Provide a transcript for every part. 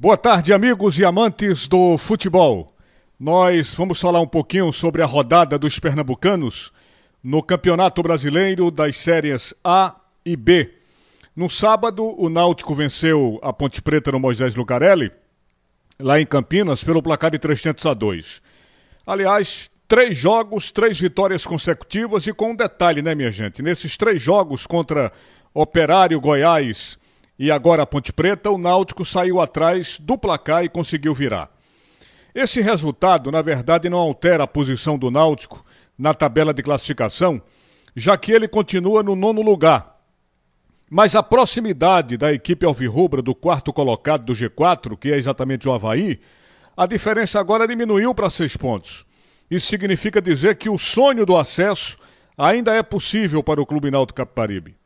Boa tarde, amigos e amantes do futebol. Nós vamos falar um pouquinho sobre a rodada dos pernambucanos no Campeonato Brasileiro das séries A e B. No sábado, o Náutico venceu a Ponte Preta no Moisés Lucarelli, lá em Campinas, pelo placar de 300 a 2. Aliás, três jogos, três vitórias consecutivas e com um detalhe, né, minha gente? Nesses três jogos contra Operário, Goiás e agora a Ponte Preta, o Náutico saiu atrás do placar e conseguiu virar. Esse resultado, na verdade, não altera a posição do Náutico na tabela de classificação, já que ele continua no nono lugar. Mas a proximidade da equipe alvirrubra do quarto colocado do G4, que é exatamente o Havaí, a diferença agora diminuiu para seis pontos. Isso significa dizer que o sonho do acesso ainda é possível para o Clube Náutico Caparibe.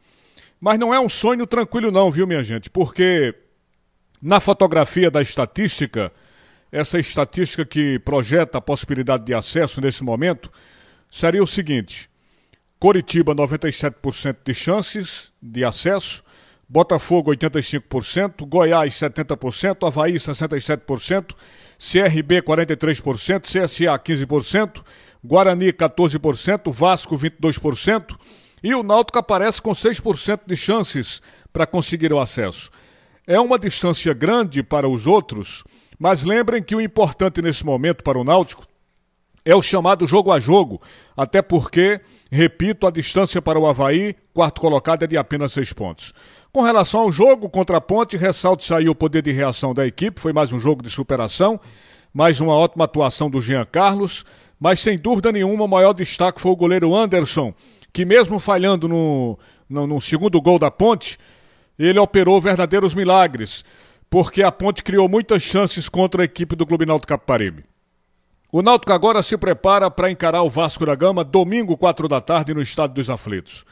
Mas não é um sonho tranquilo não, viu, minha gente? Porque na fotografia da estatística, essa estatística que projeta a possibilidade de acesso nesse momento, seria o seguinte: Coritiba 97% de chances de acesso, Botafogo 85%, Goiás 70%, Havaí 67%, CRB 43%, CSA 15%, Guarani 14%, Vasco 22%, e o Náutico aparece com 6% de chances para conseguir o acesso. É uma distância grande para os outros, mas lembrem que o importante nesse momento para o Náutico é o chamado jogo a jogo, até porque, repito, a distância para o Havaí, quarto colocado, é de apenas seis pontos. Com relação ao jogo contra a Ponte, ressalto saiu o poder de reação da equipe, foi mais um jogo de superação, mais uma ótima atuação do Jean Carlos, mas sem dúvida nenhuma o maior destaque foi o goleiro Anderson, que mesmo falhando no, no, no segundo gol da Ponte, ele operou verdadeiros milagres, porque a Ponte criou muitas chances contra a equipe do Clube Náutico Caparibe. O Náutico agora se prepara para encarar o Vasco da Gama domingo, quatro da tarde, no Estádio dos Aflitos.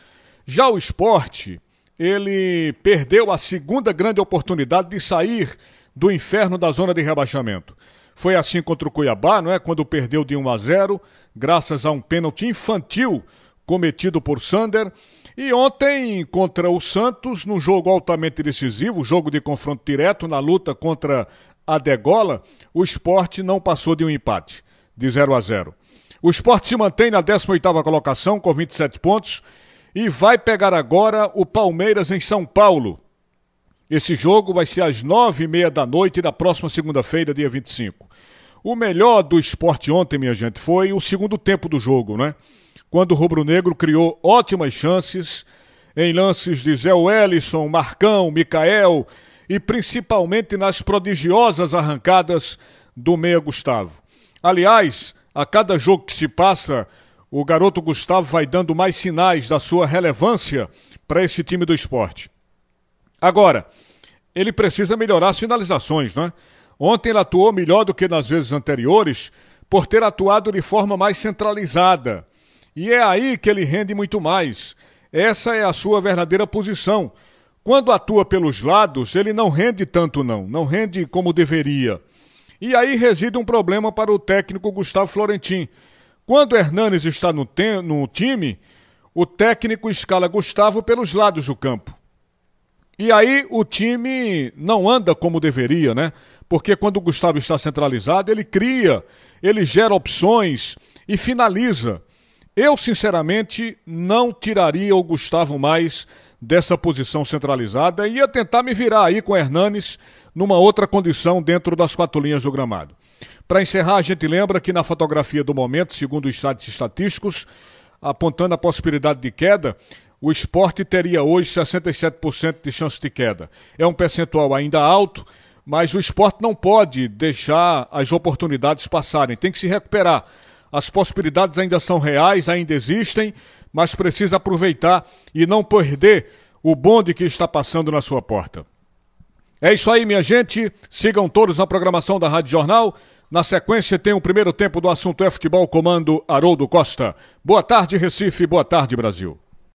Já o esporte, ele perdeu a segunda grande oportunidade de sair do inferno da zona de rebaixamento. Foi assim contra o Cuiabá, não é? Quando perdeu de 1 a 0, graças a um pênalti infantil cometido por Sander. E ontem, contra o Santos, num jogo altamente decisivo, jogo de confronto direto na luta contra a Degola, o esporte não passou de um empate, de 0 a 0. O esporte se mantém na 18ª colocação, com 27 pontos, e vai pegar agora o Palmeiras em São Paulo. Esse jogo vai ser às nove e meia da noite da próxima segunda-feira, dia 25. O melhor do esporte ontem, minha gente, foi o segundo tempo do jogo, né? Quando o rubro-negro criou ótimas chances em lances de Zé Wellison, Marcão, Micael e principalmente nas prodigiosas arrancadas do meia Gustavo. Aliás, a cada jogo que se passa, o garoto Gustavo vai dando mais sinais da sua relevância para esse time do esporte. Agora, ele precisa melhorar as finalizações, não é? Ontem ele atuou melhor do que nas vezes anteriores por ter atuado de forma mais centralizada e é aí que ele rende muito mais. Essa é a sua verdadeira posição. Quando atua pelos lados, ele não rende tanto não, não rende como deveria. E aí reside um problema para o técnico Gustavo Florentin. Quando Hernanes está no, no time, o técnico escala Gustavo pelos lados do campo. E aí o time não anda como deveria, né? Porque quando o Gustavo está centralizado, ele cria, ele gera opções e finaliza. Eu, sinceramente, não tiraria o Gustavo mais dessa posição centralizada e ia tentar me virar aí com o Hernanes numa outra condição dentro das quatro linhas do gramado. Para encerrar, a gente lembra que na fotografia do momento, segundo os sites estatísticos, apontando a possibilidade de queda, o esporte teria hoje 67% de chance de queda. É um percentual ainda alto, mas o esporte não pode deixar as oportunidades passarem, tem que se recuperar. As possibilidades ainda são reais, ainda existem, mas precisa aproveitar e não perder o bonde que está passando na sua porta. É isso aí, minha gente. Sigam todos na programação da Rádio Jornal. Na sequência tem o primeiro tempo do assunto é futebol comando Haroldo Costa. Boa tarde, Recife. Boa tarde, Brasil.